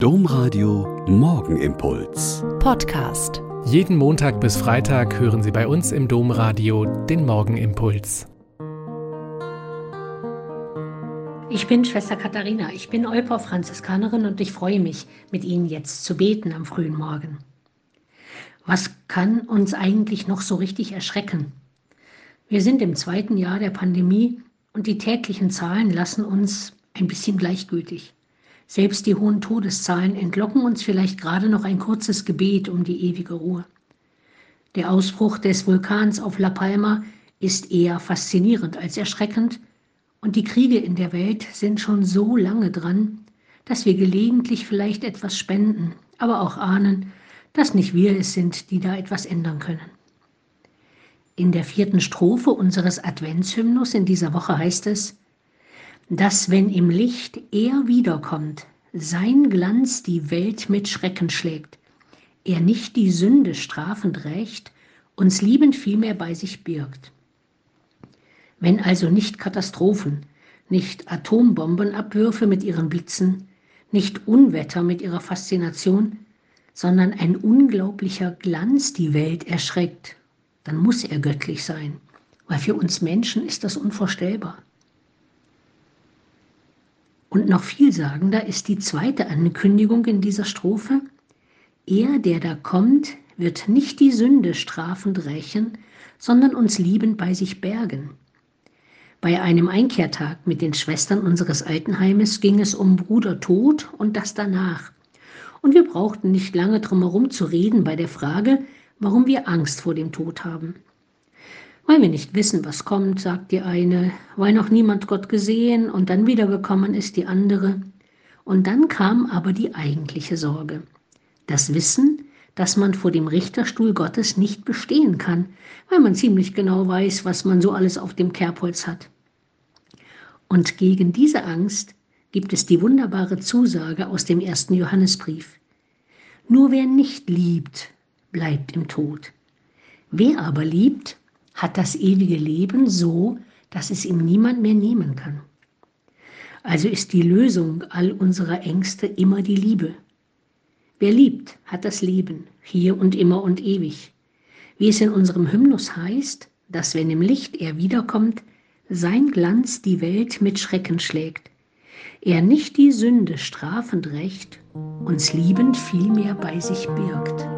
Domradio Morgenimpuls. Podcast. Jeden Montag bis Freitag hören Sie bei uns im Domradio den Morgenimpuls. Ich bin Schwester Katharina, ich bin Olper Franziskanerin und ich freue mich, mit Ihnen jetzt zu beten am frühen Morgen. Was kann uns eigentlich noch so richtig erschrecken? Wir sind im zweiten Jahr der Pandemie und die täglichen Zahlen lassen uns ein bisschen gleichgültig. Selbst die hohen Todeszahlen entlocken uns vielleicht gerade noch ein kurzes Gebet um die ewige Ruhe. Der Ausbruch des Vulkans auf La Palma ist eher faszinierend als erschreckend und die Kriege in der Welt sind schon so lange dran, dass wir gelegentlich vielleicht etwas spenden, aber auch ahnen, dass nicht wir es sind, die da etwas ändern können. In der vierten Strophe unseres Adventshymnus in dieser Woche heißt es, dass wenn im Licht er wiederkommt, sein Glanz die Welt mit Schrecken schlägt, er nicht die Sünde strafend rächt, uns liebend vielmehr bei sich birgt. Wenn also nicht Katastrophen, nicht Atombombenabwürfe mit ihren Blitzen, nicht Unwetter mit ihrer Faszination, sondern ein unglaublicher Glanz die Welt erschreckt, dann muss er göttlich sein, weil für uns Menschen ist das unvorstellbar. Und noch vielsagender ist die zweite Ankündigung in dieser Strophe. Er, der da kommt, wird nicht die Sünde strafend rächen, sondern uns liebend bei sich bergen. Bei einem Einkehrtag mit den Schwestern unseres Altenheimes ging es um Bruder Tod und das danach. Und wir brauchten nicht lange drumherum zu reden bei der Frage, warum wir Angst vor dem Tod haben. Weil wir nicht wissen, was kommt, sagt die eine, weil noch niemand Gott gesehen und dann wiedergekommen ist die andere. Und dann kam aber die eigentliche Sorge. Das Wissen, dass man vor dem Richterstuhl Gottes nicht bestehen kann, weil man ziemlich genau weiß, was man so alles auf dem Kerbholz hat. Und gegen diese Angst gibt es die wunderbare Zusage aus dem ersten Johannesbrief. Nur wer nicht liebt, bleibt im Tod. Wer aber liebt, hat das ewige Leben so, dass es ihm niemand mehr nehmen kann. Also ist die Lösung all unserer Ängste immer die Liebe. Wer liebt, hat das Leben, hier und immer und ewig. Wie es in unserem Hymnus heißt, dass wenn im Licht er wiederkommt, sein Glanz die Welt mit Schrecken schlägt, er nicht die Sünde strafend rächt, uns liebend vielmehr bei sich birgt.